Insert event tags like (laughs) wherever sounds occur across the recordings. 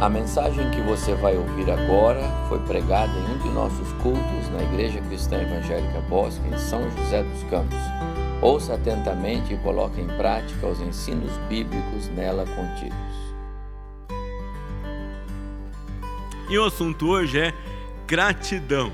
A mensagem que você vai ouvir agora foi pregada em um de nossos cultos na Igreja Cristã Evangélica Bosque, em São José dos Campos. Ouça atentamente e coloque em prática os ensinos bíblicos nela contidos. E o assunto hoje é gratidão.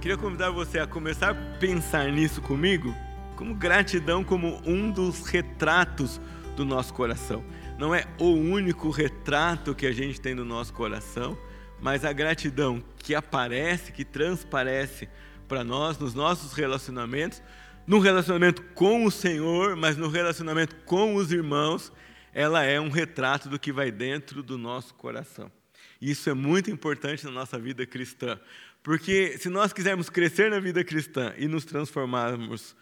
Queria convidar você a começar a pensar nisso comigo, como gratidão como um dos retratos do nosso coração não é o único retrato que a gente tem no nosso coração, mas a gratidão que aparece, que transparece para nós nos nossos relacionamentos, no relacionamento com o Senhor, mas no relacionamento com os irmãos, ela é um retrato do que vai dentro do nosso coração. Isso é muito importante na nossa vida cristã, porque se nós quisermos crescer na vida cristã e nos transformarmos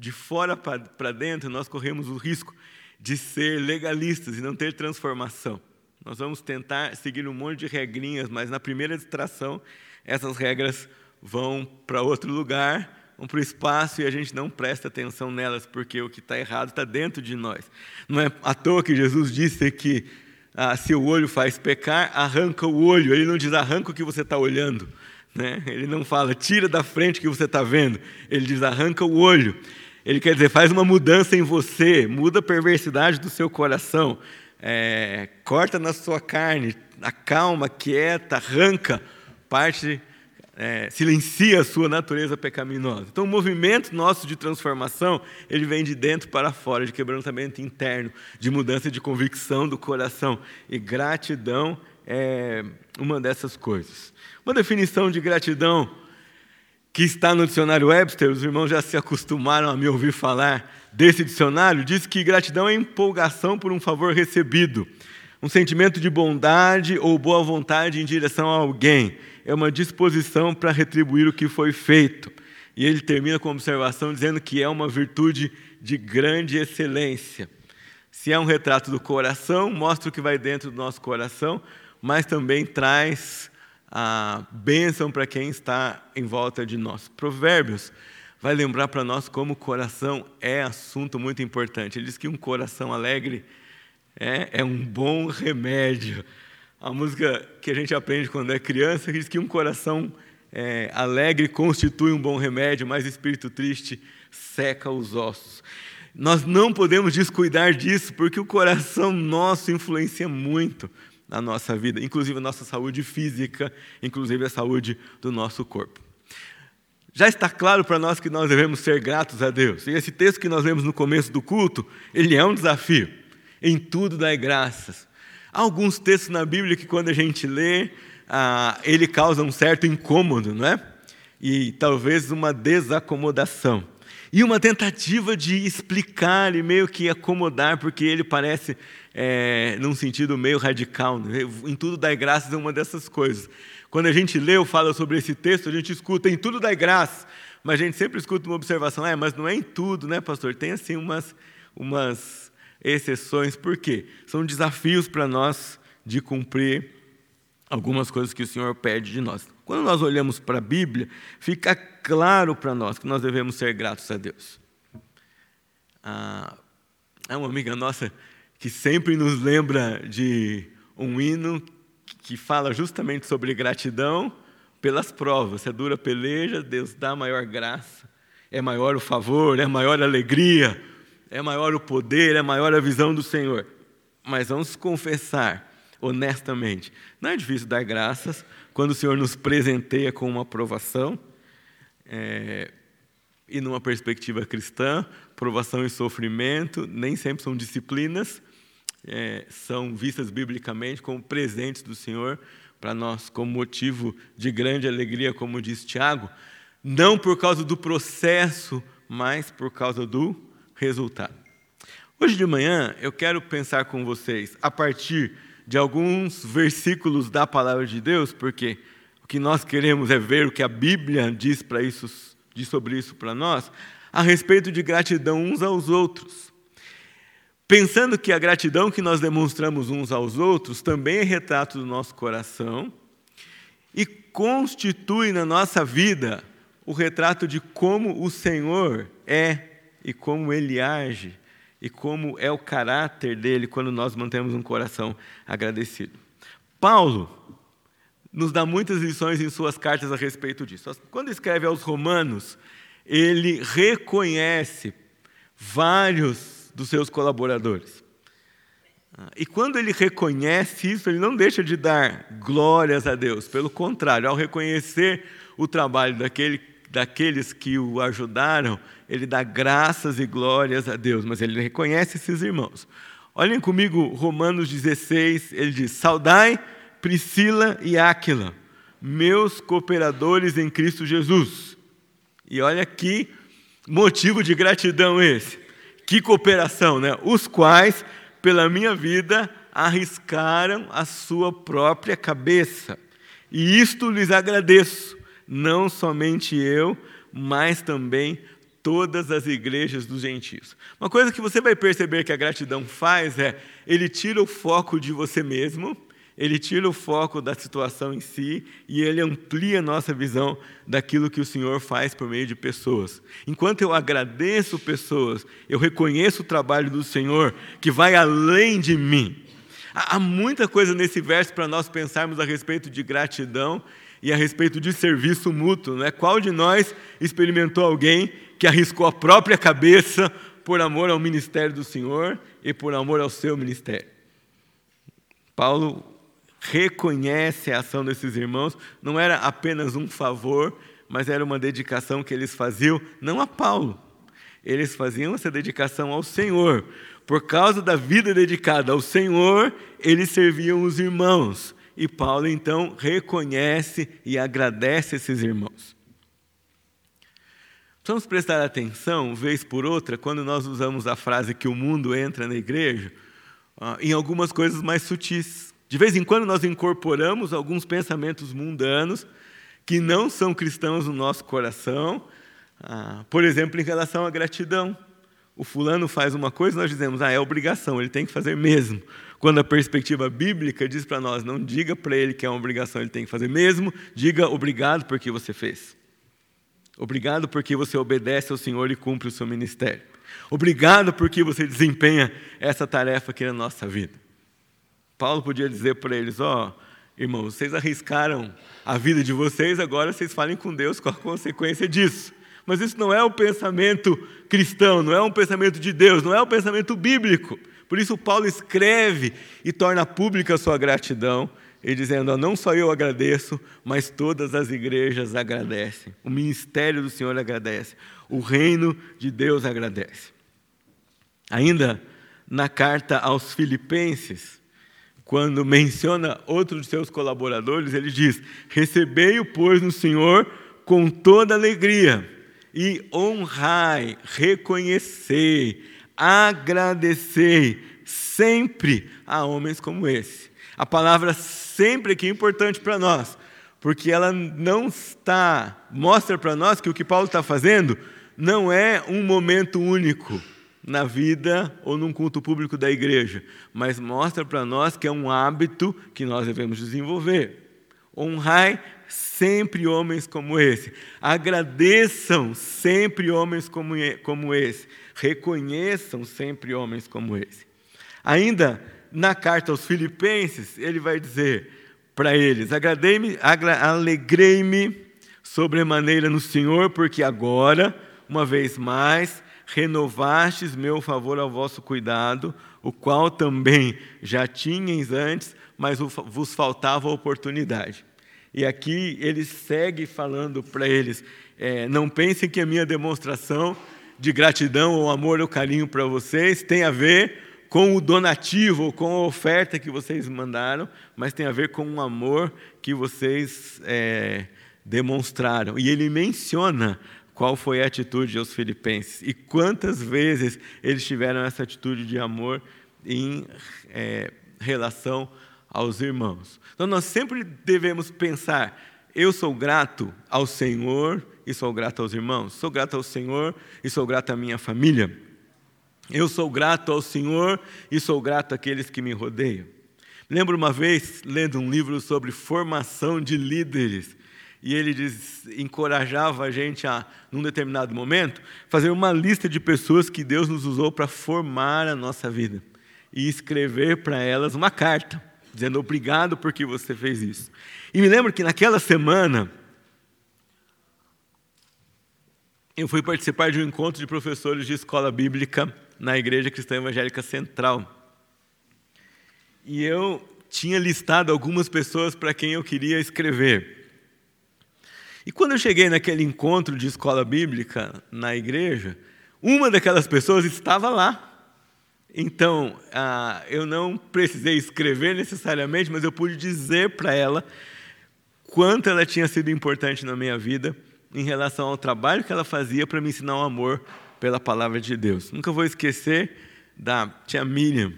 de fora para dentro, nós corremos o risco de ser legalistas e não ter transformação. Nós vamos tentar seguir um monte de regrinhas, mas na primeira distração, essas regras vão para outro lugar, vão para o espaço e a gente não presta atenção nelas, porque o que está errado está dentro de nós. Não é à toa que Jesus disse que ah, se o olho faz pecar, arranca o olho. Ele não diz arranca o que você está olhando. Né? Ele não fala tira da frente o que você está vendo. Ele diz arranca o olho. Ele quer dizer, faz uma mudança em você, muda a perversidade do seu coração, é, corta na sua carne, acalma, quieta, arranca parte, é, silencia a sua natureza pecaminosa. Então, o movimento nosso de transformação, ele vem de dentro para fora, de quebrantamento interno, de mudança de convicção do coração. E gratidão é uma dessas coisas. Uma definição de gratidão que está no dicionário Webster, os irmãos já se acostumaram a me ouvir falar desse dicionário, diz que gratidão é empolgação por um favor recebido, um sentimento de bondade ou boa vontade em direção a alguém, é uma disposição para retribuir o que foi feito. E ele termina com uma observação dizendo que é uma virtude de grande excelência. Se é um retrato do coração, mostra o que vai dentro do nosso coração, mas também traz a bênção para quem está em volta de nós. Provérbios vai lembrar para nós como o coração é assunto muito importante. Ele diz que um coração alegre é, é um bom remédio. A música que a gente aprende quando é criança diz que um coração é, alegre constitui um bom remédio, mas espírito triste seca os ossos. Nós não podemos descuidar disso, porque o coração nosso influencia muito na nossa vida, inclusive a nossa saúde física, inclusive a saúde do nosso corpo. Já está claro para nós que nós devemos ser gratos a Deus. E esse texto que nós lemos no começo do culto, ele é um desafio. Em tudo dai graças. Há alguns textos na Bíblia que quando a gente lê, ah, ele causa um certo incômodo, não é? E talvez uma desacomodação. E uma tentativa de explicar e meio que acomodar, porque ele parece é, num sentido meio radical. Né? Em tudo dai graças é uma dessas coisas. Quando a gente lê ou fala sobre esse texto, a gente escuta em tudo dai graças, mas a gente sempre escuta uma observação, ah, mas não é em tudo, né, pastor? Tem assim umas, umas exceções, por quê? São desafios para nós de cumprir algumas coisas que o Senhor pede de nós. Quando nós olhamos para a Bíblia, fica claro para nós que nós devemos ser gratos a Deus. Ah, é uma amiga nossa que sempre nos lembra de um hino que fala justamente sobre gratidão pelas provas. É dura peleja, Deus dá maior graça, é maior o favor, é maior a alegria, é maior o poder, é maior a visão do Senhor. Mas vamos confessar honestamente, não é difícil dar graças quando o Senhor nos presenteia com uma aprovação. É, e numa perspectiva cristã, provação e sofrimento nem sempre são disciplinas, é, são vistas biblicamente como presentes do Senhor para nós, como motivo de grande alegria, como diz Tiago, não por causa do processo, mas por causa do resultado. Hoje de manhã eu quero pensar com vocês a partir de alguns versículos da palavra de Deus, porque o que nós queremos é ver o que a Bíblia diz para isso, diz sobre isso para nós, a respeito de gratidão uns aos outros. Pensando que a gratidão que nós demonstramos uns aos outros também é retrato do nosso coração e constitui na nossa vida o retrato de como o Senhor é e como ele age e como é o caráter dele quando nós mantemos um coração agradecido. Paulo nos dá muitas lições em suas cartas a respeito disso. Quando escreve aos Romanos, ele reconhece vários dos seus colaboradores. E quando ele reconhece isso, ele não deixa de dar glórias a Deus. Pelo contrário, ao reconhecer o trabalho daquele, daqueles que o ajudaram, ele dá graças e glórias a Deus, mas ele reconhece esses irmãos. Olhem comigo Romanos 16, ele diz: Saudai Priscila e Áquila, meus cooperadores em Cristo Jesus. E olha que motivo de gratidão esse. Que cooperação, né? Os quais, pela minha vida, arriscaram a sua própria cabeça. E isto lhes agradeço, não somente eu, mas também todas as igrejas dos gentios. Uma coisa que você vai perceber que a gratidão faz é, ele tira o foco de você mesmo, ele tira o foco da situação em si e ele amplia a nossa visão daquilo que o Senhor faz por meio de pessoas. Enquanto eu agradeço pessoas, eu reconheço o trabalho do Senhor que vai além de mim. Há muita coisa nesse verso para nós pensarmos a respeito de gratidão e a respeito de serviço mútuo. Né? Qual de nós experimentou alguém que arriscou a própria cabeça por amor ao ministério do Senhor e por amor ao seu ministério. Paulo reconhece a ação desses irmãos, não era apenas um favor, mas era uma dedicação que eles faziam, não a Paulo, eles faziam essa dedicação ao Senhor. Por causa da vida dedicada ao Senhor, eles serviam os irmãos. E Paulo então reconhece e agradece esses irmãos. Precisamos prestar atenção, vez por outra, quando nós usamos a frase que o mundo entra na igreja, ah, em algumas coisas mais sutis. De vez em quando nós incorporamos alguns pensamentos mundanos que não são cristãos no nosso coração, ah, por exemplo, em relação à gratidão. O fulano faz uma coisa, nós dizemos, ah, é obrigação, ele tem que fazer mesmo. Quando a perspectiva bíblica diz para nós, não diga para ele que é uma obrigação, ele tem que fazer mesmo, diga obrigado porque você fez. Obrigado porque você obedece ao Senhor e cumpre o seu ministério. Obrigado porque você desempenha essa tarefa aqui na nossa vida. Paulo podia dizer para eles: Ó, oh, irmãos, vocês arriscaram a vida de vocês, agora vocês falem com Deus com a consequência disso. Mas isso não é o pensamento cristão, não é um pensamento de Deus, não é um pensamento bíblico. Por isso, Paulo escreve e torna pública a sua gratidão e dizendo: Não só eu agradeço, mas todas as igrejas agradecem. O ministério do Senhor agradece. O reino de Deus agradece. Ainda na carta aos Filipenses, quando menciona outro de seus colaboradores, ele diz: Recebei-o, pois, no Senhor com toda alegria, e honrai, reconhecei, agradecei sempre a homens como esse. A palavra sempre que é importante para nós, porque ela não está, mostra para nós que o que Paulo está fazendo não é um momento único na vida ou num culto público da igreja, mas mostra para nós que é um hábito que nós devemos desenvolver. Honrai sempre homens como esse. Agradeçam sempre homens como, como esse. Reconheçam sempre homens como esse. Ainda na carta aos Filipenses, ele vai dizer para eles: alegrei-me sobremaneira no Senhor, porque agora, uma vez mais, renovastes meu favor ao vosso cuidado, o qual também já tinhas antes, mas vos faltava a oportunidade. E aqui ele segue falando para eles: é, não pensem que a minha demonstração de gratidão ou amor ou carinho para vocês tem a ver com o donativo, com a oferta que vocês mandaram, mas tem a ver com o amor que vocês é, demonstraram. E ele menciona qual foi a atitude aos filipenses e quantas vezes eles tiveram essa atitude de amor em é, relação aos irmãos. Então nós sempre devemos pensar: eu sou grato ao Senhor e sou grato aos irmãos, sou grato ao Senhor e sou grato à minha família. Eu sou grato ao Senhor e sou grato àqueles que me rodeiam. Lembro uma vez lendo um livro sobre formação de líderes e ele diz, encorajava a gente a, num determinado momento, fazer uma lista de pessoas que Deus nos usou para formar a nossa vida e escrever para elas uma carta. Dizendo obrigado porque você fez isso. E me lembro que naquela semana eu fui participar de um encontro de professores de escola bíblica na Igreja Cristã Evangélica Central. E eu tinha listado algumas pessoas para quem eu queria escrever. E quando eu cheguei naquele encontro de escola bíblica na igreja, uma daquelas pessoas estava lá. Então, ah, eu não precisei escrever necessariamente, mas eu pude dizer para ela quanto ela tinha sido importante na minha vida em relação ao trabalho que ela fazia para me ensinar o amor pela palavra de Deus. Nunca vou esquecer da tia Miriam.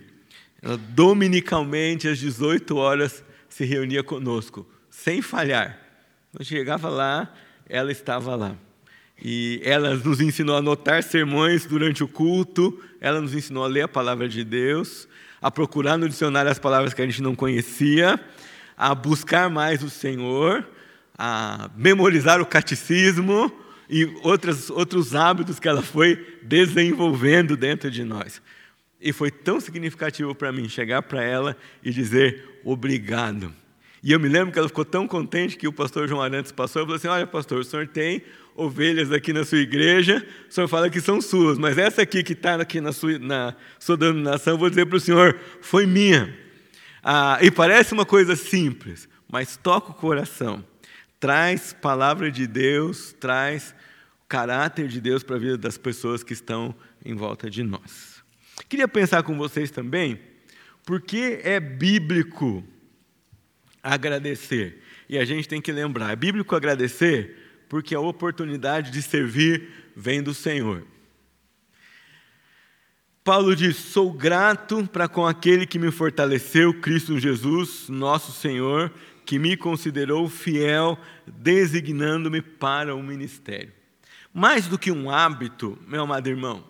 Ela dominicalmente às 18 horas se reunia conosco, sem falhar. Eu chegava lá, ela estava lá. E ela nos ensinou a anotar sermões durante o culto, ela nos ensinou a ler a palavra de Deus, a procurar no dicionário as palavras que a gente não conhecia, a buscar mais o Senhor, a memorizar o catecismo e outros, outros hábitos que ela foi desenvolvendo dentro de nós. E foi tão significativo para mim chegar para ela e dizer obrigado. E eu me lembro que ela ficou tão contente que o pastor João Arantes passou e falou assim: Olha, pastor, o senhor tem ovelhas aqui na sua igreja, o senhor fala que são suas, mas essa aqui que está aqui na sua, na sua denominação, vou dizer para o senhor, foi minha. Ah, e parece uma coisa simples, mas toca o coração. Traz palavra de Deus, traz caráter de Deus para a vida das pessoas que estão em volta de nós. Queria pensar com vocês também, porque é bíblico agradecer. E a gente tem que lembrar, é bíblico agradecer porque a oportunidade de servir vem do Senhor. Paulo diz: Sou grato para com aquele que me fortaleceu, Cristo Jesus, nosso Senhor, que me considerou fiel, designando-me para o ministério. Mais do que um hábito, meu amado irmão,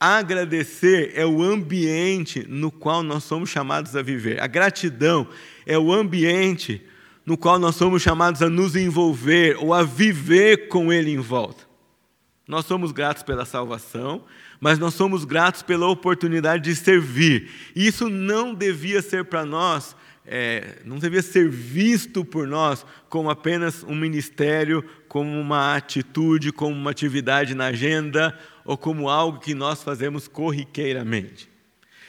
agradecer é o ambiente no qual nós somos chamados a viver. A gratidão é o ambiente no qual nós somos chamados a nos envolver ou a viver com Ele em volta. Nós somos gratos pela salvação, mas nós somos gratos pela oportunidade de servir. E isso não devia ser para nós, é, não devia ser visto por nós como apenas um ministério, como uma atitude, como uma atividade na agenda ou como algo que nós fazemos corriqueiramente.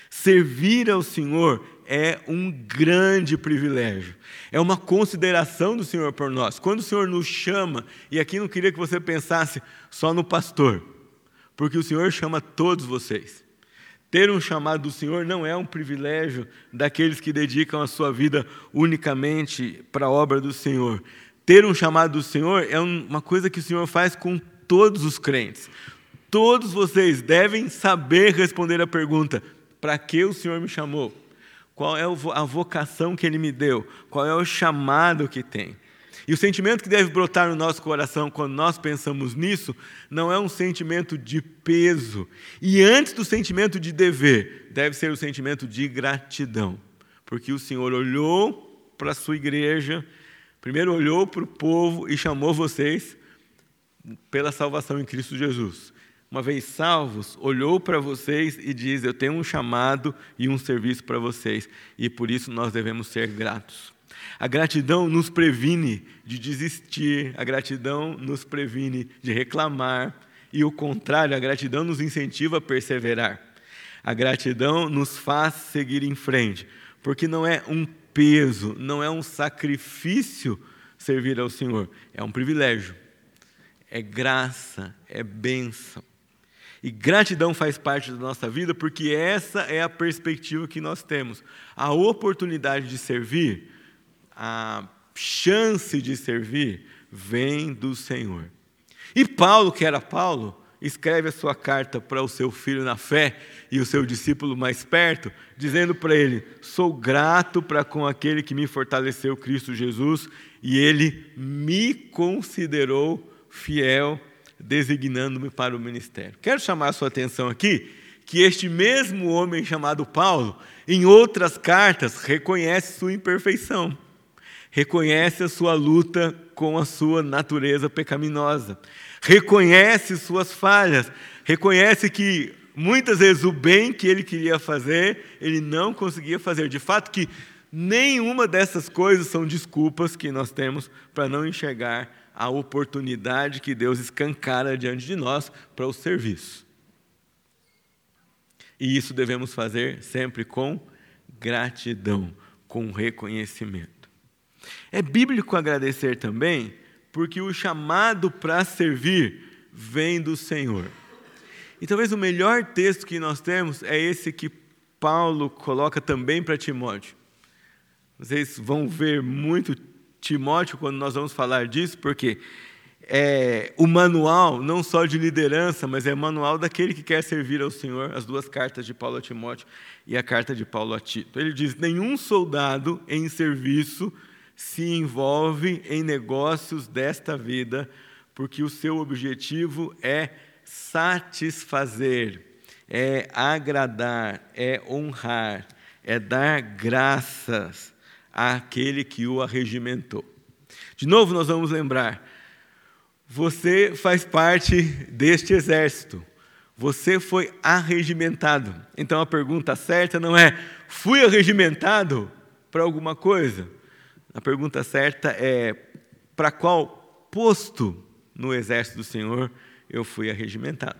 Servir ao Senhor é um grande privilégio. É uma consideração do Senhor por nós. Quando o Senhor nos chama, e aqui não queria que você pensasse só no pastor, porque o Senhor chama todos vocês. Ter um chamado do Senhor não é um privilégio daqueles que dedicam a sua vida unicamente para a obra do Senhor. Ter um chamado do Senhor é uma coisa que o Senhor faz com todos os crentes. Todos vocês devem saber responder a pergunta: para que o Senhor me chamou? Qual é a vocação que Ele me deu? Qual é o chamado que tem? E o sentimento que deve brotar no nosso coração quando nós pensamos nisso não é um sentimento de peso. E antes do sentimento de dever, deve ser o sentimento de gratidão. Porque o Senhor olhou para a sua igreja, primeiro olhou para o povo e chamou vocês pela salvação em Cristo Jesus uma vez salvos, olhou para vocês e diz: Eu tenho um chamado e um serviço para vocês, e por isso nós devemos ser gratos. A gratidão nos previne de desistir, a gratidão nos previne de reclamar, e o contrário, a gratidão nos incentiva a perseverar. A gratidão nos faz seguir em frente, porque não é um peso, não é um sacrifício servir ao Senhor, é um privilégio, é graça, é bênção. E gratidão faz parte da nossa vida porque essa é a perspectiva que nós temos. A oportunidade de servir, a chance de servir, vem do Senhor. E Paulo, que era Paulo, escreve a sua carta para o seu filho na fé e o seu discípulo mais perto, dizendo para ele: Sou grato para com aquele que me fortaleceu, Cristo Jesus, e ele me considerou fiel designando-me para o ministério. Quero chamar a sua atenção aqui que este mesmo homem chamado Paulo, em outras cartas, reconhece sua imperfeição, reconhece a sua luta com a sua natureza pecaminosa, reconhece suas falhas, reconhece que muitas vezes o bem que ele queria fazer, ele não conseguia fazer. De fato, que Nenhuma dessas coisas são desculpas que nós temos para não enxergar a oportunidade que Deus escancara diante de nós para o serviço. E isso devemos fazer sempre com gratidão, com reconhecimento. É bíblico agradecer também, porque o chamado para servir vem do Senhor. E talvez o melhor texto que nós temos é esse que Paulo coloca também para Timóteo. Vocês vão ver muito Timóteo quando nós vamos falar disso, porque é o manual não só de liderança, mas é o manual daquele que quer servir ao Senhor, as duas cartas de Paulo a Timóteo e a carta de Paulo a Tito. Ele diz: nenhum soldado em serviço se envolve em negócios desta vida, porque o seu objetivo é satisfazer, é agradar, é honrar, é dar graças àquele que o arregimentou. De novo, nós vamos lembrar: você faz parte deste exército. Você foi arregimentado. Então a pergunta certa não é: fui arregimentado para alguma coisa? A pergunta certa é: para qual posto no exército do Senhor eu fui arregimentado?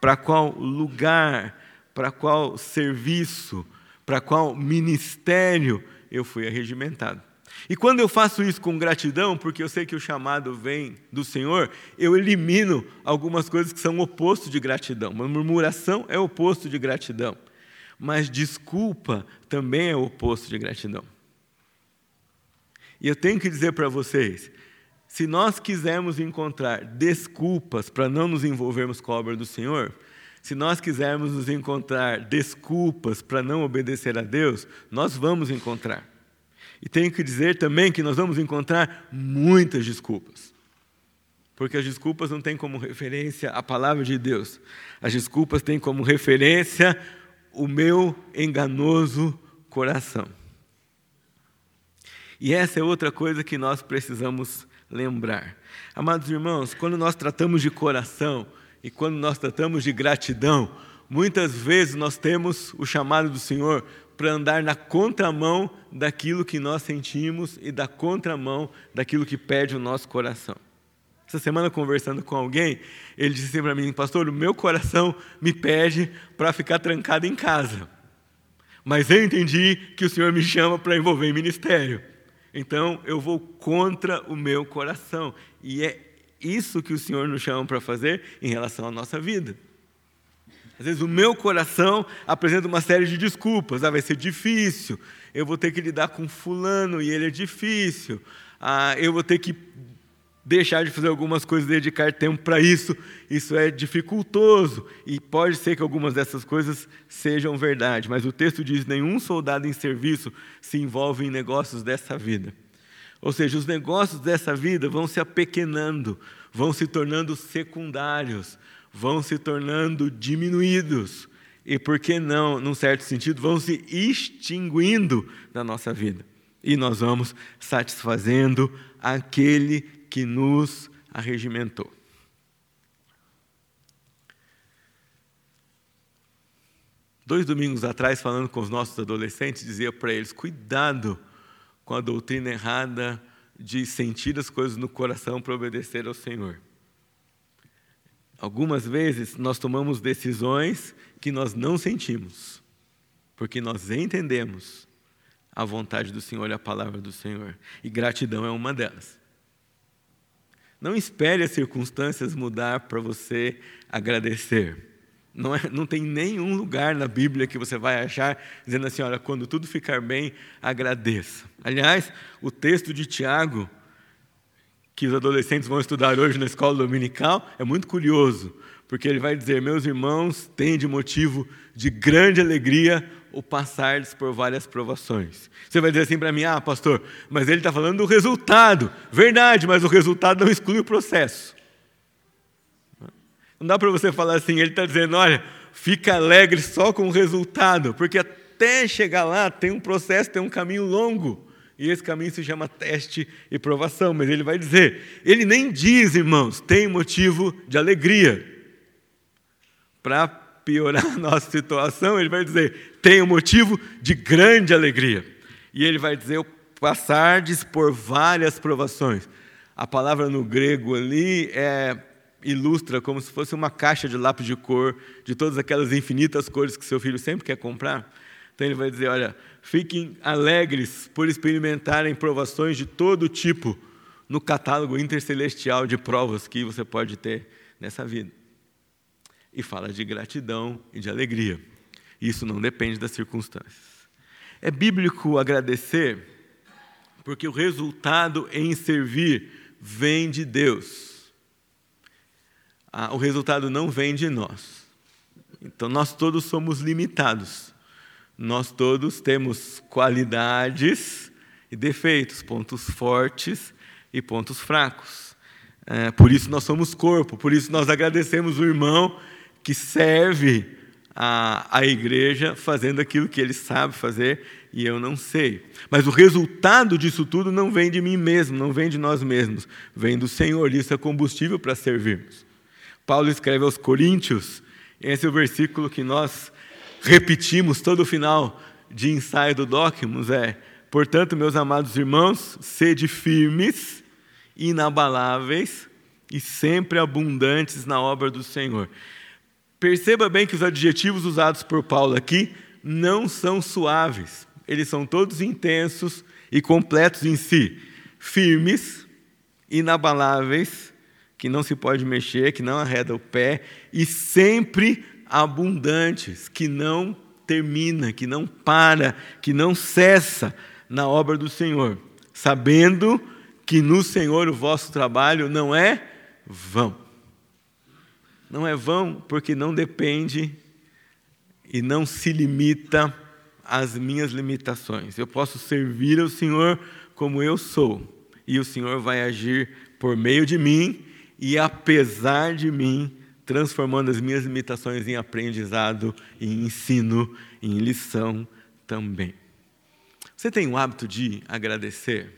Para qual lugar, para qual serviço, para qual ministério eu fui arregimentado? E quando eu faço isso com gratidão, porque eu sei que o chamado vem do Senhor, eu elimino algumas coisas que são oposto de gratidão. Uma murmuração é oposto de gratidão, mas desculpa também é oposto de gratidão. E eu tenho que dizer para vocês, se nós quisermos encontrar desculpas para não nos envolvermos com a obra do Senhor, se nós quisermos nos encontrar desculpas para não obedecer a Deus, nós vamos encontrar. E tenho que dizer também que nós vamos encontrar muitas desculpas. Porque as desculpas não têm como referência a palavra de Deus. As desculpas têm como referência o meu enganoso coração. E essa é outra coisa que nós precisamos lembrar. Amados irmãos, quando nós tratamos de coração e quando nós tratamos de gratidão, muitas vezes nós temos o chamado do Senhor para andar na contramão daquilo que nós sentimos e da contramão daquilo que pede o nosso coração. Essa semana, conversando com alguém, ele disse assim para mim: Pastor, o meu coração me pede para ficar trancado em casa. Mas eu entendi que o Senhor me chama para envolver em ministério. Então eu vou contra o meu coração. E é isso que o Senhor nos chama para fazer em relação à nossa vida. Às vezes o meu coração apresenta uma série de desculpas. Ah, vai ser difícil. Eu vou ter que lidar com fulano e ele é difícil. Ah, eu vou ter que deixar de fazer algumas coisas, dedicar tempo para isso. Isso é dificultoso. E pode ser que algumas dessas coisas sejam verdade. Mas o texto diz: nenhum soldado em serviço se envolve em negócios dessa vida. Ou seja, os negócios dessa vida vão se apequenando, vão se tornando secundários vão se tornando diminuídos e, por que não, num certo sentido, vão se extinguindo da nossa vida. E nós vamos satisfazendo aquele que nos arregimentou. Dois domingos atrás, falando com os nossos adolescentes, dizia para eles: cuidado com a doutrina errada de sentir as coisas no coração para obedecer ao Senhor. Algumas vezes nós tomamos decisões que nós não sentimos, porque nós entendemos a vontade do Senhor e a palavra do Senhor, e gratidão é uma delas. Não espere as circunstâncias mudar para você agradecer. Não, é, não tem nenhum lugar na Bíblia que você vai achar dizendo assim: olha, quando tudo ficar bem, agradeça. Aliás, o texto de Tiago que os adolescentes vão estudar hoje na escola dominical é muito curioso, porque ele vai dizer: Meus irmãos, têm de motivo de grande alegria o passardes por várias provações. Você vai dizer assim para mim: Ah, pastor, mas ele está falando do resultado. Verdade, mas o resultado não exclui o processo. Não dá para você falar assim, ele está dizendo: Olha, fica alegre só com o resultado, porque até chegar lá tem um processo, tem um caminho longo. E esse caminho se chama teste e provação, mas ele vai dizer, ele nem diz, irmãos, tem motivo de alegria. Para piorar (laughs) a nossa situação, ele vai dizer, tem um motivo de grande alegria. E ele vai dizer: passardes por várias provações. A palavra no grego ali é, ilustra como se fosse uma caixa de lápis de cor, de todas aquelas infinitas cores que seu filho sempre quer comprar. Então ele vai dizer: olha, fiquem alegres por experimentarem provações de todo tipo no catálogo intercelestial de provas que você pode ter nessa vida. E fala de gratidão e de alegria. Isso não depende das circunstâncias. É bíblico agradecer, porque o resultado em servir vem de Deus. Ah, o resultado não vem de nós. Então, nós todos somos limitados. Nós todos temos qualidades e defeitos, pontos fortes e pontos fracos. É, por isso nós somos corpo, por isso nós agradecemos o irmão que serve a, a igreja fazendo aquilo que ele sabe fazer e eu não sei. Mas o resultado disso tudo não vem de mim mesmo, não vem de nós mesmos, vem do Senhor. Isso é combustível para servirmos. Paulo escreve aos Coríntios, esse é o versículo que nós repetimos todo o final de ensaio do Docmus, é Portanto, meus amados irmãos, sede firmes, inabaláveis e sempre abundantes na obra do Senhor. Perceba bem que os adjetivos usados por Paulo aqui não são suaves, eles são todos intensos e completos em si. Firmes, inabaláveis, que não se pode mexer, que não arreda o pé, e sempre abundantes, que não termina, que não para, que não cessa na obra do Senhor, sabendo que no Senhor o vosso trabalho não é vão. Não é vão porque não depende e não se limita às minhas limitações. Eu posso servir ao Senhor como eu sou, e o Senhor vai agir por meio de mim e apesar de mim, transformando as minhas limitações em aprendizado, em ensino, em lição também. Você tem o hábito de agradecer?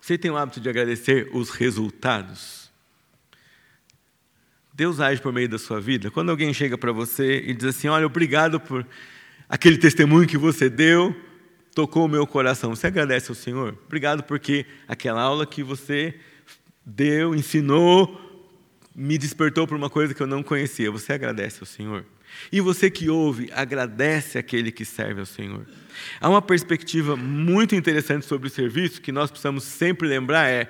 Você tem o hábito de agradecer os resultados? Deus age por meio da sua vida. Quando alguém chega para você e diz assim: Olha, obrigado por aquele testemunho que você deu, tocou o meu coração. Você agradece ao Senhor? Obrigado porque aquela aula que você deu, ensinou, me despertou para uma coisa que eu não conhecia. Você agradece ao Senhor? E você que ouve, agradece aquele que serve ao Senhor. Há uma perspectiva muito interessante sobre o serviço que nós precisamos sempre lembrar é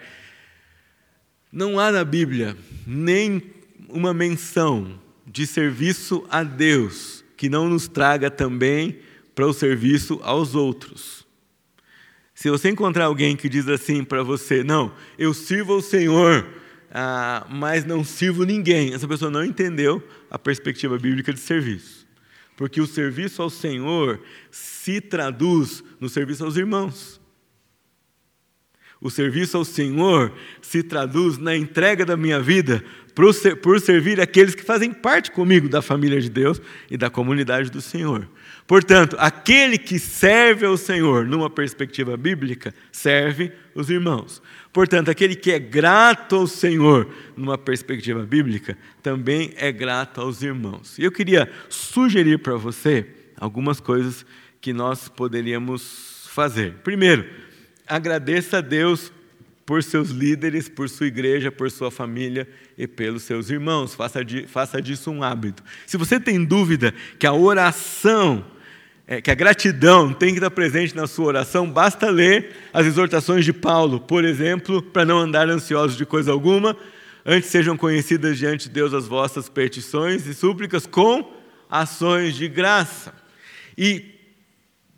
não há na Bíblia nem uma menção de serviço a Deus que não nos traga também para o serviço aos outros. Se você encontrar alguém que diz assim para você, não, eu sirvo ao Senhor, ah, mas não sirvo ninguém. Essa pessoa não entendeu a perspectiva bíblica de serviço. Porque o serviço ao Senhor se traduz no serviço aos irmãos. O serviço ao Senhor se traduz na entrega da minha vida por servir aqueles que fazem parte comigo da família de Deus e da comunidade do Senhor. Portanto, aquele que serve ao Senhor numa perspectiva bíblica, serve os irmãos. Portanto, aquele que é grato ao Senhor numa perspectiva bíblica, também é grato aos irmãos. E eu queria sugerir para você algumas coisas que nós poderíamos fazer. Primeiro, agradeça a Deus por seus líderes, por sua igreja, por sua família e pelos seus irmãos. Faça, de, faça disso um hábito. Se você tem dúvida que a oração é, que a gratidão tem que estar presente na sua oração, basta ler as exortações de Paulo, por exemplo, para não andar ansiosos de coisa alguma, antes sejam conhecidas diante de Deus as vossas petições e súplicas com ações de graça. E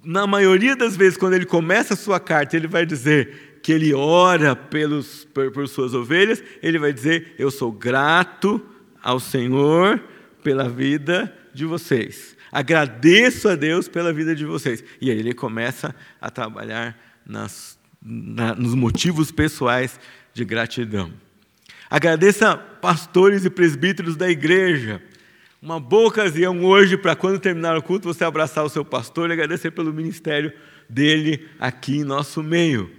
na maioria das vezes, quando ele começa a sua carta, ele vai dizer que ele ora pelos, por, suas ovelhas, ele vai dizer: Eu sou grato ao Senhor pela vida de vocês. Agradeço a Deus pela vida de vocês. E aí ele começa a trabalhar nas, na, nos motivos pessoais de gratidão. Agradeça pastores e presbíteros da igreja. Uma boa ocasião hoje para quando terminar o culto você abraçar o seu pastor e agradecer pelo ministério dele aqui em nosso meio.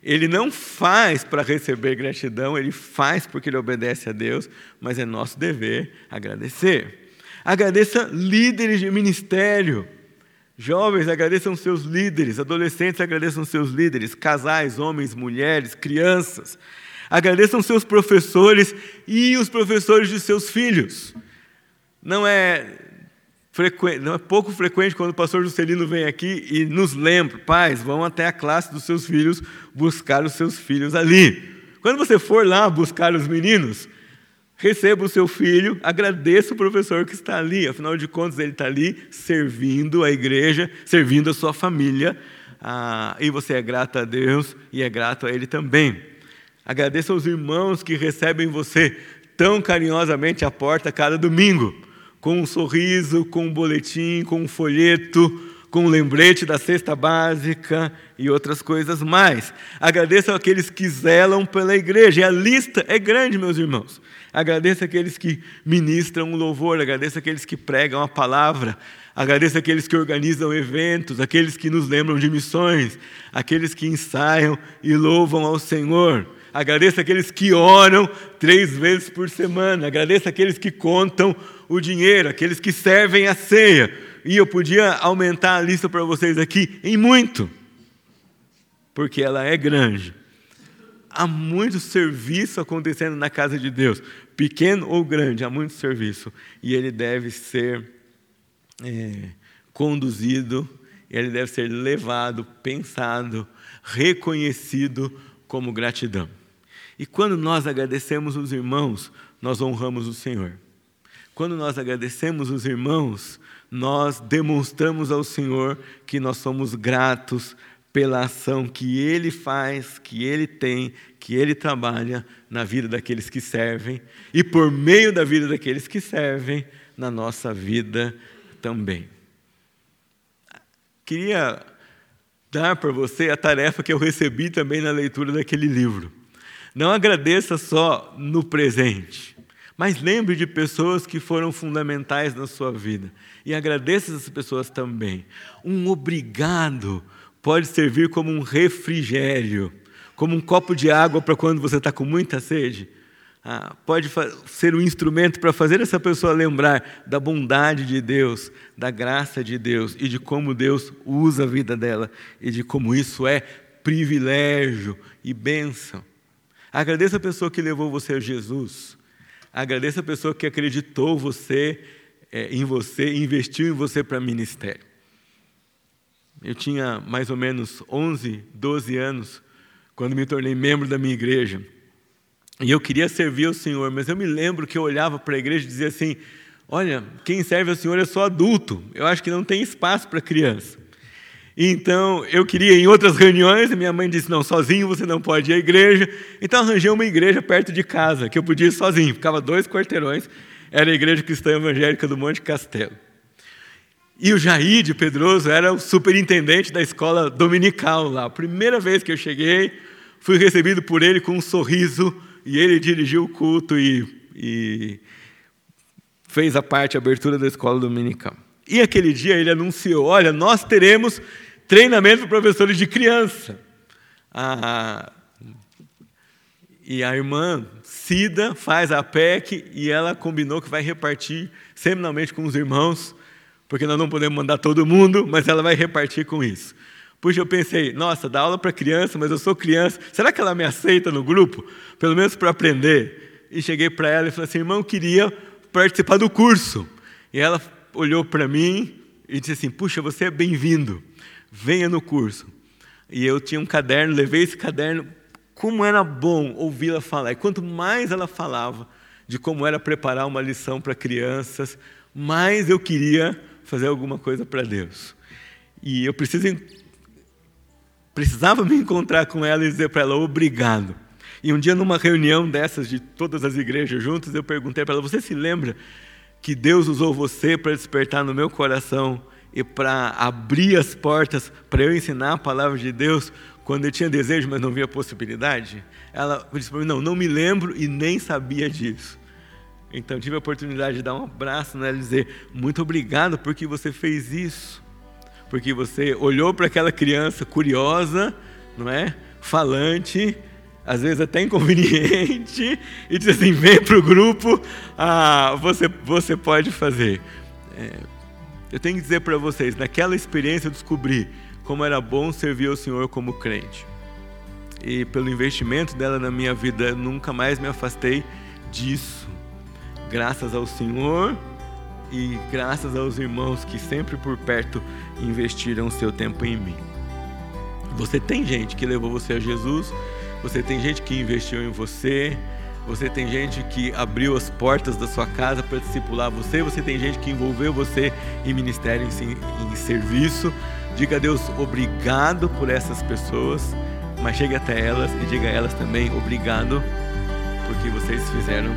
Ele não faz para receber gratidão, ele faz porque ele obedece a Deus, mas é nosso dever agradecer. Agradeça líderes de ministério. Jovens, agradeçam seus líderes. Adolescentes, agradeçam seus líderes. Casais, homens, mulheres, crianças. Agradeçam seus professores e os professores de seus filhos. Não é, não é pouco frequente quando o pastor Juscelino vem aqui e nos lembra, pais, vão até a classe dos seus filhos buscar os seus filhos ali. Quando você for lá buscar os meninos, receba o seu filho, agradeça o professor que está ali, afinal de contas, ele está ali servindo a igreja, servindo a sua família, ah, e você é grato a Deus e é grato a Ele também. Agradeça aos irmãos que recebem você tão carinhosamente à porta cada domingo com um sorriso, com um boletim, com um folheto, com um lembrete da cesta básica e outras coisas mais. Agradeço aqueles que zelam pela igreja. E a lista é grande, meus irmãos. Agradeço aqueles que ministram o louvor, agradeço aqueles que pregam a palavra, agradeço aqueles que organizam eventos, aqueles que nos lembram de missões, aqueles que ensaiam e louvam ao Senhor. Agradeço aqueles que oram três vezes por semana. Agradeço aqueles que contam o dinheiro, aqueles que servem a ceia. E eu podia aumentar a lista para vocês aqui em muito, porque ela é grande. Há muito serviço acontecendo na casa de Deus, pequeno ou grande, há muito serviço. E ele deve ser é, conduzido, ele deve ser levado, pensado, reconhecido como gratidão. E quando nós agradecemos os irmãos, nós honramos o Senhor. Quando nós agradecemos os irmãos, nós demonstramos ao Senhor que nós somos gratos pela ação que Ele faz, que Ele tem, que Ele trabalha na vida daqueles que servem e por meio da vida daqueles que servem, na nossa vida também. Queria dar para você a tarefa que eu recebi também na leitura daquele livro. Não agradeça só no presente, mas lembre de pessoas que foram fundamentais na sua vida e agradeça essas pessoas também. Um obrigado pode servir como um refrigério, como um copo de água para quando você está com muita sede. Ah, pode ser um instrumento para fazer essa pessoa lembrar da bondade de Deus, da graça de Deus e de como Deus usa a vida dela e de como isso é privilégio e bênção. Agradeça a pessoa que levou você a Jesus. Agradeça a pessoa que acreditou você, é, em você, investiu em você para ministério. Eu tinha mais ou menos 11, 12 anos quando me tornei membro da minha igreja. E eu queria servir ao Senhor, mas eu me lembro que eu olhava para a igreja e dizia assim: Olha, quem serve ao Senhor é só adulto, eu acho que não tem espaço para criança. Então, eu queria ir em outras reuniões, e minha mãe disse: não, sozinho você não pode ir à igreja. Então, arranjei uma igreja perto de casa, que eu podia ir sozinho, ficava dois quarteirões, era a Igreja Cristã Evangélica do Monte Castelo. E o Jair de Pedroso era o superintendente da escola dominical lá. Primeira vez que eu cheguei, fui recebido por ele com um sorriso, e ele dirigiu o culto e, e fez a parte, a abertura da escola dominical. E aquele dia ele anunciou: olha, nós teremos treinamento para professores de criança. Ah, e a irmã Cida faz a PEC e ela combinou que vai repartir semanalmente com os irmãos, porque nós não podemos mandar todo mundo, mas ela vai repartir com isso. Puxa, eu pensei, nossa, dá aula para criança, mas eu sou criança, será que ela me aceita no grupo? Pelo menos para aprender. E cheguei para ela e falei assim, irmão, eu queria participar do curso. E ela olhou para mim e disse assim: Puxa, você é bem-vindo, venha no curso. E eu tinha um caderno, levei esse caderno. Como era bom ouvi-la falar. E quanto mais ela falava de como era preparar uma lição para crianças, mais eu queria fazer alguma coisa para Deus. E eu preciso, precisava me encontrar com ela e dizer para ela: Obrigado. E um dia, numa reunião dessas de todas as igrejas juntas, eu perguntei para ela: Você se lembra que Deus usou você para despertar no meu coração e para abrir as portas para eu ensinar a palavra de Deus quando eu tinha desejo, mas não via possibilidade? Ela disse para mim: Não, não me lembro e nem sabia disso. Então tive a oportunidade de dar um abraço nela e dizer: Muito obrigado porque você fez isso. Porque você olhou para aquela criança curiosa, não é? Falante, às vezes até inconveniente, e diz assim: vem para o grupo, ah, você, você pode fazer. É, Eu tenho que dizer para vocês, naquela experiência eu descobri como era bom servir ao Senhor como crente. E pelo investimento dela na minha vida, eu nunca mais me afastei disso. Graças ao Senhor e graças aos irmãos que sempre por perto investiram seu tempo em mim. Você tem gente que levou você a Jesus, você tem gente que investiu em você, você tem gente que abriu as portas da sua casa para discipular você, você tem gente que envolveu você em ministério, em, em serviço. Diga a Deus obrigado por essas pessoas, mas chegue até elas e diga a elas também obrigado porque vocês fizeram